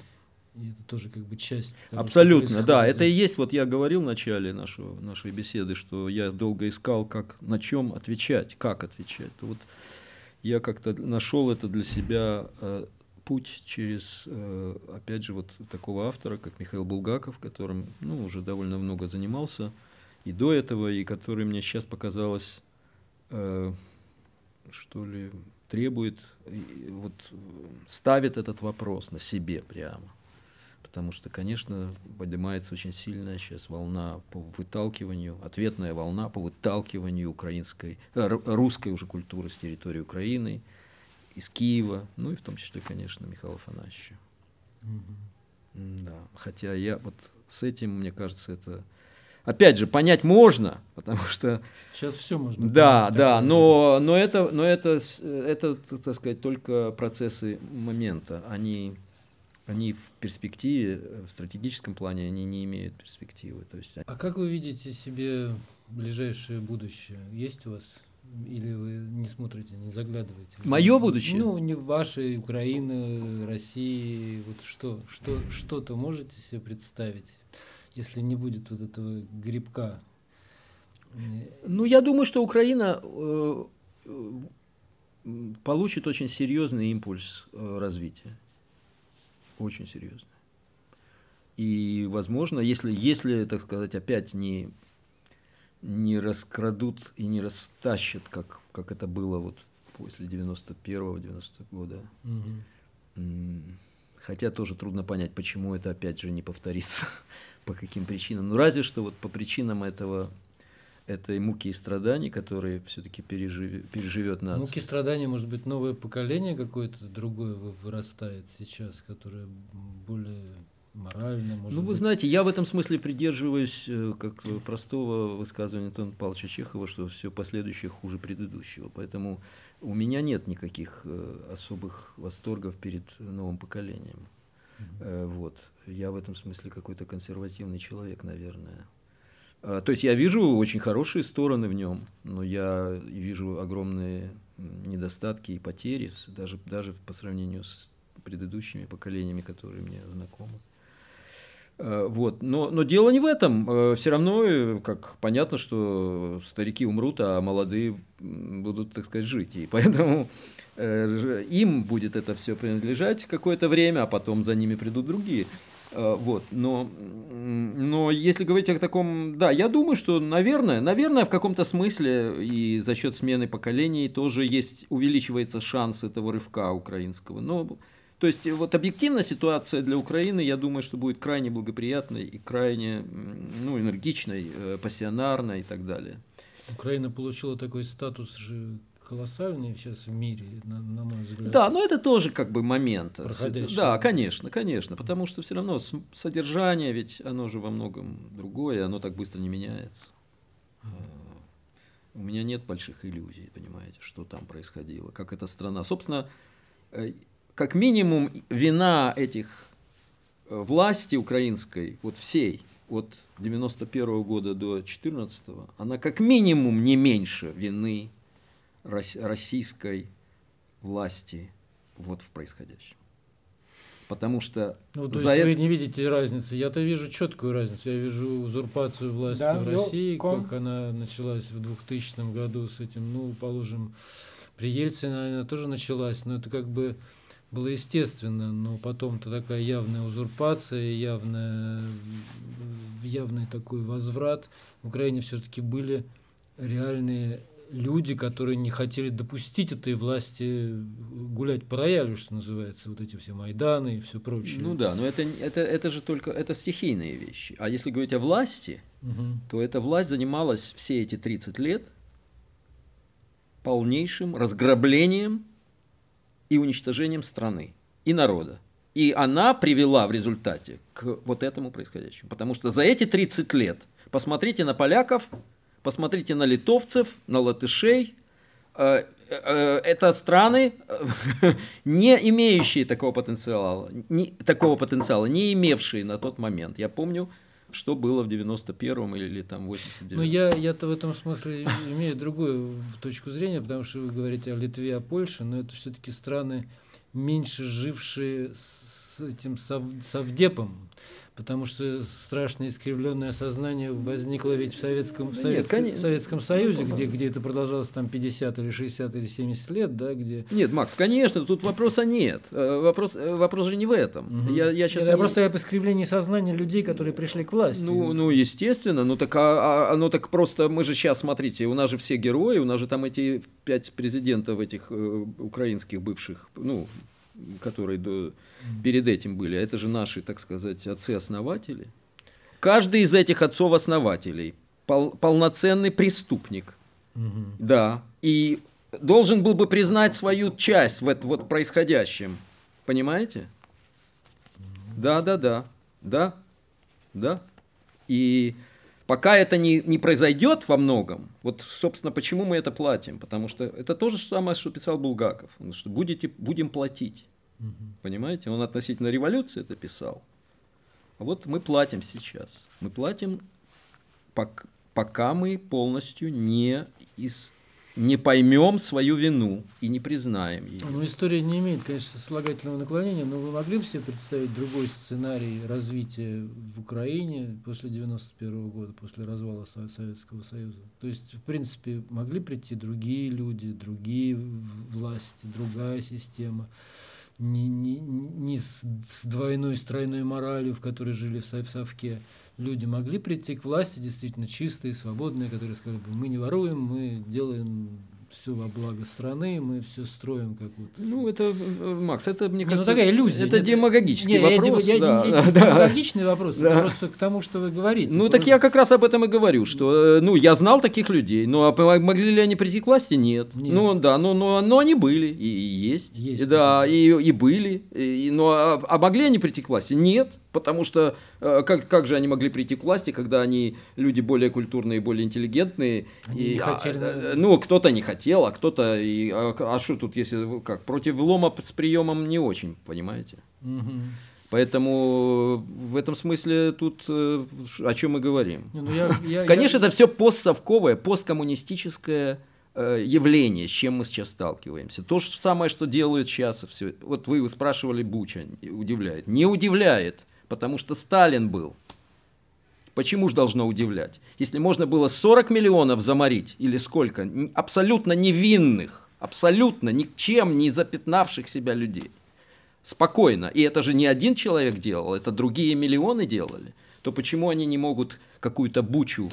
И это тоже как бы часть. Того, Абсолютно, да. Это и есть, вот я говорил в начале нашего, нашей беседы, что я долго искал, как, на чем отвечать, как отвечать. Вот я как-то нашел это для себя э, путь через, э, опять же, вот такого автора, как Михаил Булгаков, которым ну, уже довольно много занимался и до этого, и который мне сейчас показалось, э, что ли, требует, вот ставит этот вопрос на себе прямо. Потому что, конечно, поднимается очень сильная сейчас волна по выталкиванию, ответная волна по выталкиванию украинской, э, русской уже культуры с территории Украины, из Киева, ну и в том числе, конечно, Михаила Афанасьевича. Угу. Да. Хотя я вот с этим, мне кажется, это опять же, понять можно, потому что... Сейчас все можно. Да, понять, да, но, но, это, но это, это, так сказать, только процессы момента. Они, они в перспективе, в стратегическом плане, они не имеют перспективы. То есть... А как вы видите себе ближайшее будущее? Есть у вас или вы не смотрите, не заглядываете? Мое будущее? Ну, не вашей, Украины, России. Вот что, что, что-то можете себе представить, если не будет вот этого грибка? Ну, я думаю, что Украина э, получит очень серьезный импульс э, развития. Очень серьезный. И, возможно, если, если, так сказать, опять не не раскрадут и не растащат, как, как это было вот после 91-го, 90 -го года. Угу. Хотя тоже трудно понять, почему это опять же не повторится, по каким причинам. Ну разве что вот по причинам этого этой муки и страданий, которые все-таки переживет, переживет нация. Муки и страдания, может быть, новое поколение какое-то другое вырастает сейчас, которое более морально, может Ну, вы быть. знаете, я в этом смысле придерживаюсь э, как простого высказывания Антона Павловича Чехова, что все последующее хуже предыдущего. Поэтому у меня нет никаких э, особых восторгов перед новым поколением. Угу. Вот. Я в этом смысле какой-то консервативный человек, наверное. А, то есть я вижу очень хорошие стороны в нем, но я вижу огромные недостатки и потери, даже, даже по сравнению с предыдущими поколениями, которые мне знакомы. Э, вот. Но, но дело не в этом. Э, Все равно, э, как понятно, что старики умрут, а молодые будут, так сказать, жить. И поэтому им будет это все принадлежать какое-то время, а потом за ними придут другие. Вот, но, но если говорить о таком, да, я думаю, что, наверное, наверное, в каком-то смысле и за счет смены поколений тоже есть, увеличивается шанс этого рывка украинского. Но то есть вот объективная ситуация для Украины, я думаю, что будет крайне благоприятной и крайне ну, энергичной, э, пассионарной и так далее. Украина получила такой статус же колоссальный сейчас в мире, на, на мой взгляд. Да, но это тоже как бы момент. Проходящий. Да, конечно, конечно, потому что все равно содержание, ведь оно же во многом другое, оно так быстро не меняется. А, у меня нет больших иллюзий, понимаете, что там происходило, как эта страна. Собственно, э, как минимум вина этих э, власти украинской, вот всей, от 91 -го года до 14 она как минимум не меньше вины российской власти вот в происходящем. Потому что ну, то за есть это... вы не видите разницы. Я-то вижу четкую разницу. Я вижу узурпацию власти да, в России, ком... как она началась в 2000 году с этим, ну, положим, при Ельцине она тоже началась, но это как бы было естественно, но потом-то такая явная узурпация, явная, явный такой возврат. В Украине все-таки были реальные люди, которые не хотели допустить этой власти гулять по роялю, что называется, вот эти все Майданы и все прочее. Ну да, но это, это, это же только это стихийные вещи. А если говорить о власти, угу. то эта власть занималась все эти 30 лет полнейшим разграблением и уничтожением страны и народа. И она привела в результате к вот этому происходящему. Потому что за эти 30 лет, посмотрите на поляков, посмотрите на литовцев, на латышей. Э, э, это страны, не имеющие такого потенциала, не, такого потенциала, не имевшие на тот момент. Я помню, что было в 91-м или, или там 89-м. Ну, я, я-то в этом смысле имею другую точку зрения, потому что вы говорите о Литве, о Польше, но это все-таки страны, меньше жившие с этим сов, совдепом, потому что страшно искривленное сознание возникло ведь в Советском, в Советском, Нет, в Советском Союзе, где, где это продолжалось там 50 или 60 или 70 лет, да, где... Нет, Макс, конечно, тут вопроса нет. Э, вопрос, э, вопрос же не в этом. Угу. Я, я, сейчас Нет, не... просто об искривлении сознания людей, которые пришли к власти. Ну, ну естественно, ну так, а, а, ну так просто мы же сейчас, смотрите, у нас же все герои, у нас же там эти пять президентов этих э, украинских бывших, ну, которые до, перед этим были, это же наши, так сказать, отцы-основатели. Каждый из этих отцов-основателей пол, полноценный преступник. Угу. Да. И должен был бы признать свою часть в этом вот происходящем. Понимаете? Да, да, да. Да. Да. И пока это не, не произойдет во многом, вот, собственно, почему мы это платим? Потому что это то же самое, что писал Булгаков. Что будете, будем платить. Угу. Понимаете? Он относительно революции это писал. А вот мы платим сейчас. Мы платим, пока, мы полностью не, из, не поймем свою вину и не признаем ее. Ну, история не имеет, конечно, сослагательного наклонения, но вы могли бы себе представить другой сценарий развития в Украине после 91 года, после развала Советского Союза? То есть, в принципе, могли прийти другие люди, другие власти, другая система не, не, не с, с двойной, с тройной моралью, в которой жили в, в Совке, люди могли прийти к власти действительно чистые, свободные, которые сказали бы, мы не воруем, мы делаем все во благо страны, мы все строим как вот. Ну, это, э, Макс, это, мне не, ну, кажется, ну, такая иллюзия. Это нет, демагогический нет, вопрос. Я, да, я, я, да. Демагогичный вопрос, да. это просто к тому, что вы говорите. Ну, так я как раз об этом и говорю, что, э, ну, я знал таких людей, но а могли ли они прийти к власти? Нет. нет. Ну, да, но, но, но они были, и, и есть. есть. Да, и, и были, и, но, а, а могли они прийти к власти? Нет. Потому что э, как, как же они могли прийти к власти, когда они люди более культурные, более интеллигентные? Они и, не а, хотели. А, ну, кто-то не хотел, а кто-то... И, а, а что тут, если как? Против лома с приемом не очень, понимаете? Угу. Поэтому в этом смысле тут э, о чем мы говорим. Ну, я, я, Конечно, я... это все постсовковое, посткоммунистическое э, явление, с чем мы сейчас сталкиваемся. То же самое, что делают сейчас. Все. Вот вы спрашивали Буча, удивляет. Не удивляет потому что Сталин был. Почему же должно удивлять? Если можно было 40 миллионов заморить, или сколько, абсолютно невинных, абсолютно никчем не запятнавших себя людей, спокойно, и это же не один человек делал, это другие миллионы делали, то почему они не могут какую-то бучу,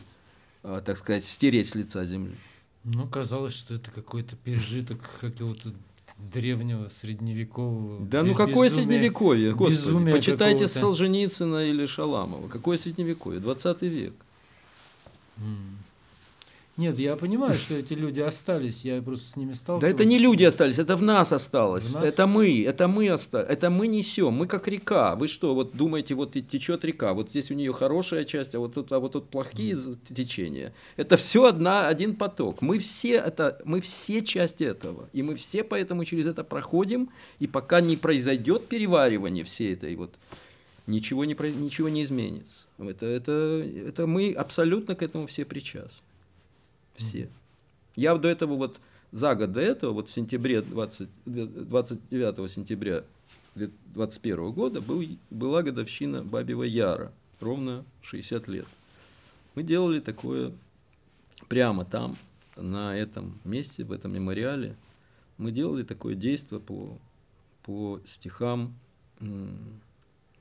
э, так сказать, стереть с лица земли? Ну, казалось, что это какой-то пережиток какого-то древнего, средневекового. Да ну какое средневековье, господи, почитайте Солженицына или Шаламова. Какое средневековье? 20 век. Нет, я понимаю, что эти люди остались, я просто с ними сталкивался. Да это не люди остались, это в нас осталось. В нас? Это мы, это мы остались, это мы несем, мы как река. Вы что, вот думаете, вот течет река, вот здесь у нее хорошая часть, а вот тут, а вот тут плохие mm. течения. Это все одна, один поток. Мы все, это, мы все часть этого, и мы все поэтому через это проходим, и пока не произойдет переваривание всей этой вот ничего не, ничего не изменится. Это, это, это мы абсолютно к этому все причастны. Все. Я до этого вот за год до этого, вот в сентябре 20, 29 сентября 2021 года был, была годовщина Бабьего Яра, ровно 60 лет. Мы делали такое прямо там, на этом месте, в этом мемориале, мы делали такое действие по, по стихам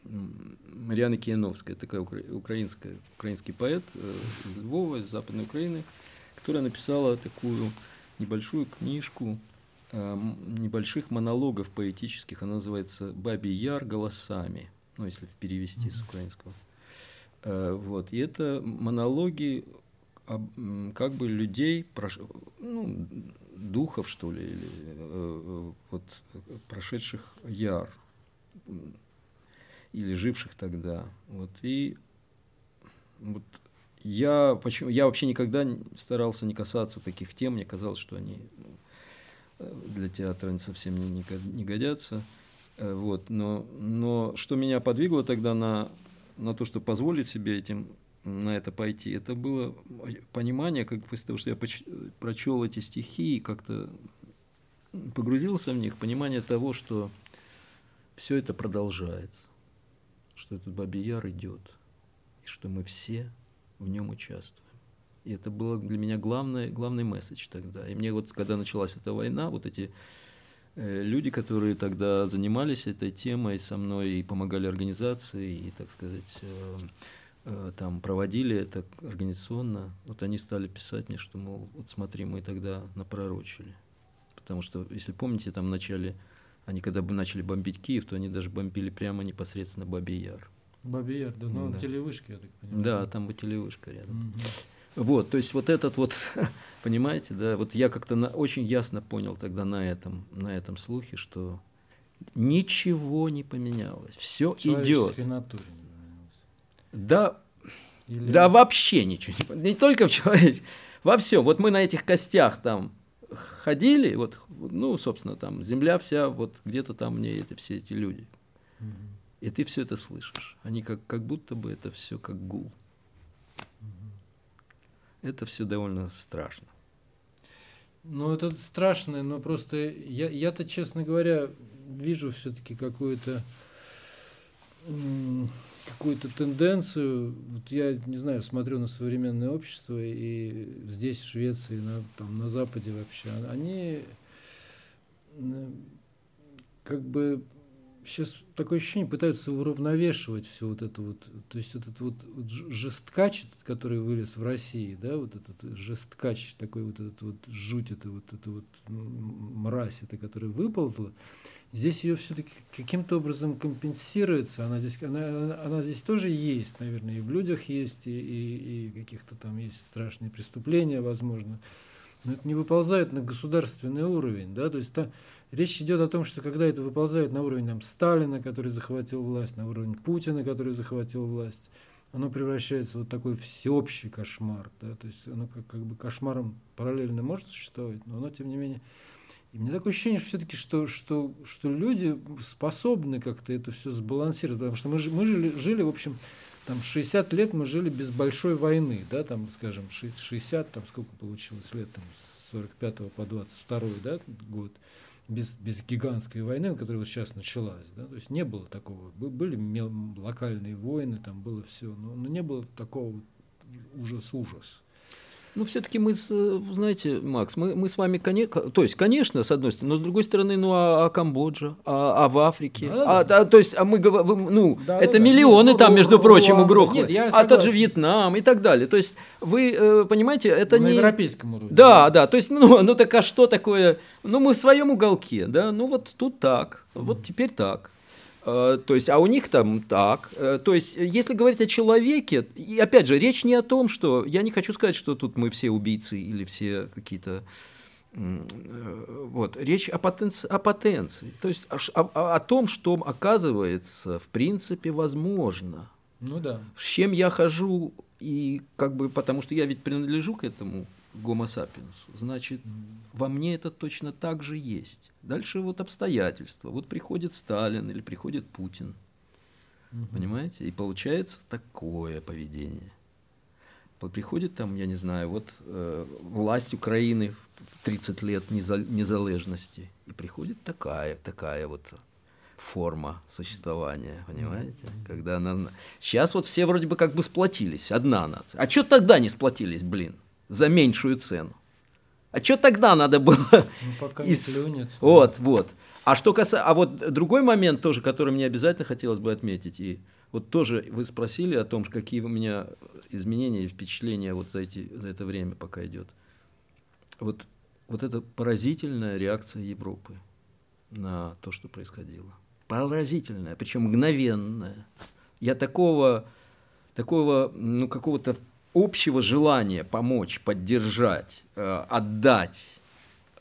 Марьяны Кияновской, такая украинская, украинский поэт э, из Львова, из Западной Украины, которая написала такую небольшую книжку э, небольших монологов поэтических. Она называется «Бабий Яр голосами», ну, если перевести с украинского. Э, вот. И это монологи как бы людей, ну, духов, что ли, или э, вот, прошедших яр, или живших тогда. Вот. И вот я, почему, я вообще никогда старался не касаться таких тем, мне казалось, что они э, для театра совсем не, не, годятся. Э, вот, но, но что меня подвигло тогда на, на то, что позволить себе этим на это пойти, это было понимание, как после того, что я прочел эти стихи и как-то погрузился в них, понимание того, что все это продолжается, что этот Бабий Яр идет, и что мы все в нем участвуем. И это было для меня главный, главный месседж тогда. И мне вот, когда началась эта война, вот эти э, люди, которые тогда занимались этой темой со мной и помогали организации, и, так сказать, э, э, там проводили это организационно, вот они стали писать мне, что, мол, вот смотри, мы тогда напророчили. Потому что, если помните, там в начале, они когда начали бомбить Киев, то они даже бомбили прямо непосредственно Бабий Яр. Бабий Яр, да, ну, да. телевышка, я так понимаю. Да, там бы телевышка рядом. Угу. Вот, то есть вот этот вот, понимаете, да, вот я как-то на, очень ясно понял тогда на этом, на этом слухе, что ничего не поменялось, все идет. Натуре да, Или... да вообще ничего не не только в человечестве, во всем. Вот мы на этих костях там ходили, вот, ну, собственно, там земля вся, вот где-то там мне это все эти люди. Угу. И ты все это слышишь. Они как, как будто бы это все как гул. Угу. Это все довольно страшно. Ну, это страшно, но просто я, я-то, честно говоря, вижу все-таки какую-то какую-то тенденцию. Вот я не знаю, смотрю на современное общество и здесь, в Швеции, на, там, на Западе вообще, они как бы сейчас такое ощущение, пытаются уравновешивать все вот это вот, то есть этот вот, вот жесткач, который вылез в России, да, вот этот жесткач, такой вот этот вот жуть, это вот, это вот мразь, это, которая выползла, здесь ее все-таки каким-то образом компенсируется, она здесь, она, она здесь тоже есть, наверное, и в людях есть, и, и, и каких-то там есть страшные преступления, возможно, но это не выползает на государственный уровень, да, то есть та, речь идет о том, что когда это выползает на уровень там, Сталина, который захватил власть, на уровень Путина, который захватил власть, оно превращается в вот такой всеобщий кошмар, да, то есть оно как, как бы кошмаром параллельно может существовать, но оно, тем не менее, и мне такое ощущение, что все-таки, что, что, что люди способны как-то это все сбалансировать, потому что мы, мы жили, жили, в общем, там 60 лет мы жили без большой войны, да, там, скажем, 60, там сколько получилось лет, там, с 45 по 22 да, год, без, без гигантской войны, которая вот сейчас началась, да, то есть не было такого, были локальные войны, там было все, но, но не было такого ужас-ужас. Ну, все-таки мы, знаете, Макс, мы, мы с вами, то есть, конечно, с одной стороны, но с другой стороны, ну, а, а Камбоджа, а, а в Африке, да, а, да. А, то есть, а мы, ну, да, это да, миллионы нет, там, ну, между прочим, угрохло, а тот же Вьетнам и так далее. То есть, вы э, понимаете, это На не... европейском уровне. Да, да, то есть, ну, ну, так а что такое? Ну, мы в своем уголке, да, ну, вот тут так, вот теперь так. Э, то есть, а у них там так. Э, то есть, если говорить о человеке, и опять же, речь не о том, что я не хочу сказать, что тут мы все убийцы или все какие-то э, вот, речь о, потенци... о потенции, то есть о, о, о том, что оказывается в принципе возможно. Ну да. С чем я хожу и как бы потому что я ведь принадлежу к этому гомо сапиенсу, значит, во мне это точно так же есть. Дальше вот обстоятельства. Вот приходит Сталин или приходит Путин. Угу. Понимаете? И получается такое поведение. Приходит там, я не знаю, вот э, власть Украины в 30 лет незалежности. И приходит такая, такая вот форма существования, понимаете? Когда она... Сейчас вот все вроде бы как бы сплотились, одна нация. А что тогда не сплотились, блин? За меньшую цену. А что тогда надо было? Ну, пока не Из... плюнет. Вот, вот. А что касается, а вот другой момент тоже, который мне обязательно хотелось бы отметить, и вот тоже вы спросили о том, какие у меня изменения и впечатления вот за, эти, за это время, пока идет. Вот, вот это поразительная реакция Европы на то, что происходило. Поразительная, причем мгновенная. Я такого, такого, ну, какого-то общего желания помочь, поддержать, э, отдать,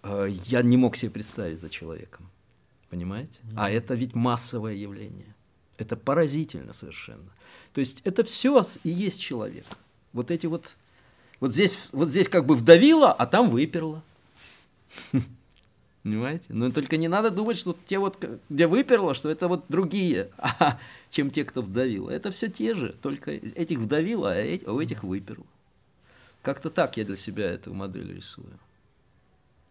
э, я не мог себе представить за человеком. Понимаете? А это ведь массовое явление. Это поразительно совершенно. То есть это все и есть человек. Вот эти вот... Вот здесь, вот здесь как бы вдавило, а там выперло. Понимаете? Но только не надо думать, что те вот, где выперло, что это вот другие, чем те, кто вдавил. Это все те же, только этих вдавило, а у этих выперло. Как-то так я для себя эту модель рисую.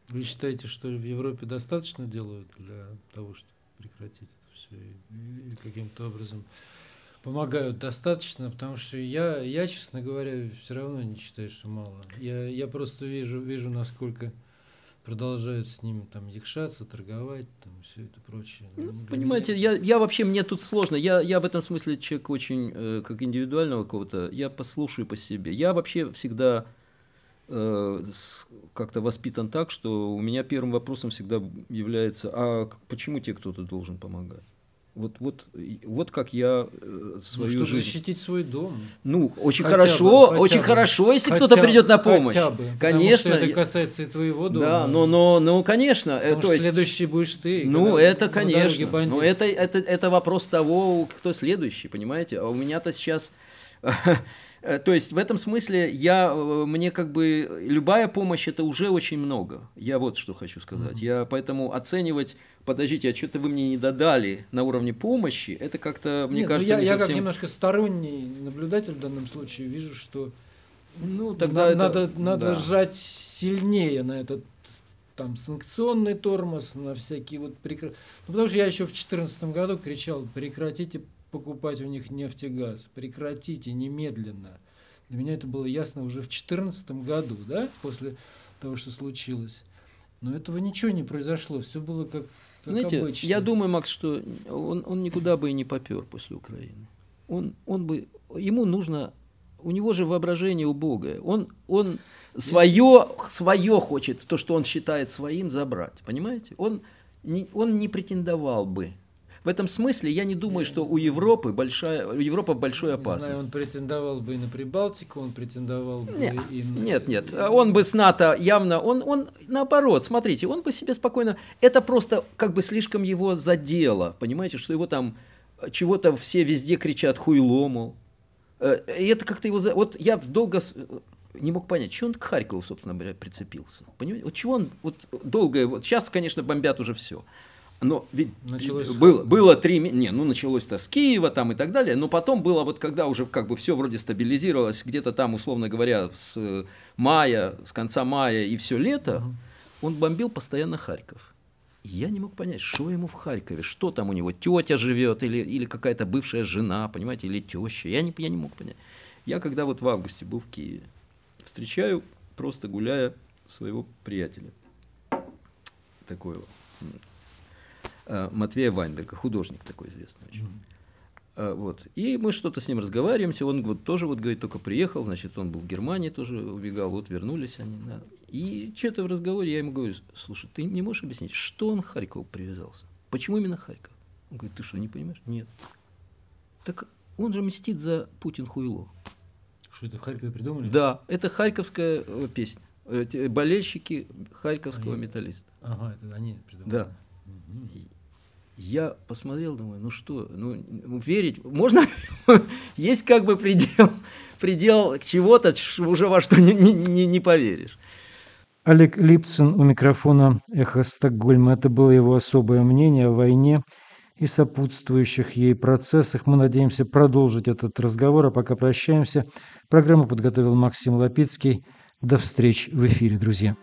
Вы считаете, что в Европе достаточно делают для того, чтобы прекратить это все и, и каким-то образом помогают достаточно, потому что я, я, честно говоря, все равно не считаю, что мало. Я, я просто вижу, вижу, насколько продолжают с ними там якшаться, торговать, там все это прочее. Ну, понимаете, я, я вообще, мне тут сложно. Я, я в этом смысле человек очень, э, как индивидуального какого-то, я послушаю по себе. Я вообще всегда э, как-то воспитан так, что у меня первым вопросом всегда является, а почему тебе кто-то должен помогать? Вот, вот, вот как я э, свою ну, чтобы жизнь. защитить свой дом. Ну, очень хотя хорошо, бы, очень бы. хорошо, если кто-то придет на помощь. Хотя бы, конечно. это касается и твоего дома. Да, но, но, но конечно. Э, Потому то есть, следующий будешь ты. Ну, это, конечно. Но это, это, это вопрос того, кто следующий, понимаете? А у меня-то сейчас Э, то есть в этом смысле я, мне как бы любая помощь это уже очень много. Я вот что хочу сказать. Mm-hmm. Я поэтому оценивать, подождите, а что-то вы мне не додали на уровне помощи, это как-то, мне Нет, ну кажется, я, не я совсем... как немножко сторонний наблюдатель в данном случае вижу, что ну, тогда на, это, надо, надо да. сжать сильнее на этот там санкционный тормоз, на всякие вот прекр... ну, потому что я еще в 2014 году кричал, прекратите покупать у них нефть и газ. Прекратите немедленно. Для меня это было ясно уже в 2014 году, да, после того, что случилось. Но этого ничего не произошло, все было как, как Знаете, обычно. я думаю, Макс, что он, он никуда бы и не попер после Украины. Он, он бы, ему нужно, у него же воображение убогое. Он, он свое, свое хочет, то, что он считает своим, забрать. Понимаете? Он не, он не претендовал бы в этом смысле я не думаю, что у Европы большая, Европа большой опасности. Не знаю, он претендовал бы и на Прибалтику, он претендовал бы нет, и на... Нет, нет, он бы с НАТО явно, он, он наоборот, смотрите, он бы себе спокойно, это просто как бы слишком его задело, понимаете, что его там чего-то все везде кричат хуйло, мол. Э, и это как-то его... Вот я долго не мог понять, что он к Харькову, собственно говоря, прицепился. Понимаете? Вот чего он вот долго... Вот сейчас, конечно, бомбят уже все. Но ведь началось было, было три, не, ну началось-то с Киева там и так далее, но потом было вот когда уже как бы все вроде стабилизировалось, где-то там, условно говоря, с мая, с конца мая и все лето, угу. он бомбил постоянно Харьков. я не мог понять, что ему в Харькове, что там у него, тетя живет или, или какая-то бывшая жена, понимаете, или теща, я не, я не мог понять. Я когда вот в августе был в Киеве, встречаю, просто гуляя, своего приятеля, такой Э, Матвея Вайнберга, художник такой известный очень. Mm-hmm. Вот. И мы что-то с ним разговариваемся, он вот тоже вот говорит, только приехал, значит, он был в Германии тоже убегал, вот вернулись они. Да. И что-то в разговоре я ему говорю, слушай, ты не можешь объяснить, что он к Харькову привязался? Почему именно Харьков? Он говорит, ты что, не понимаешь? Нет. Так он же мстит за Путин хуйло. Что это, Харькове придумали? Да, это харьковская э, песня. Болельщики харьковского они... металлиста. Ага, это они придумали. Да. Угу. Я посмотрел, думаю, ну что, ну верить, можно, есть как бы предел, предел чего-то, уже во что не, не, не поверишь. Олег Липцин у микрофона «Эхо Стокгольма». Это было его особое мнение о войне и сопутствующих ей процессах. Мы надеемся продолжить этот разговор, а пока прощаемся. Программу подготовил Максим Лапицкий. До встречи в эфире, друзья.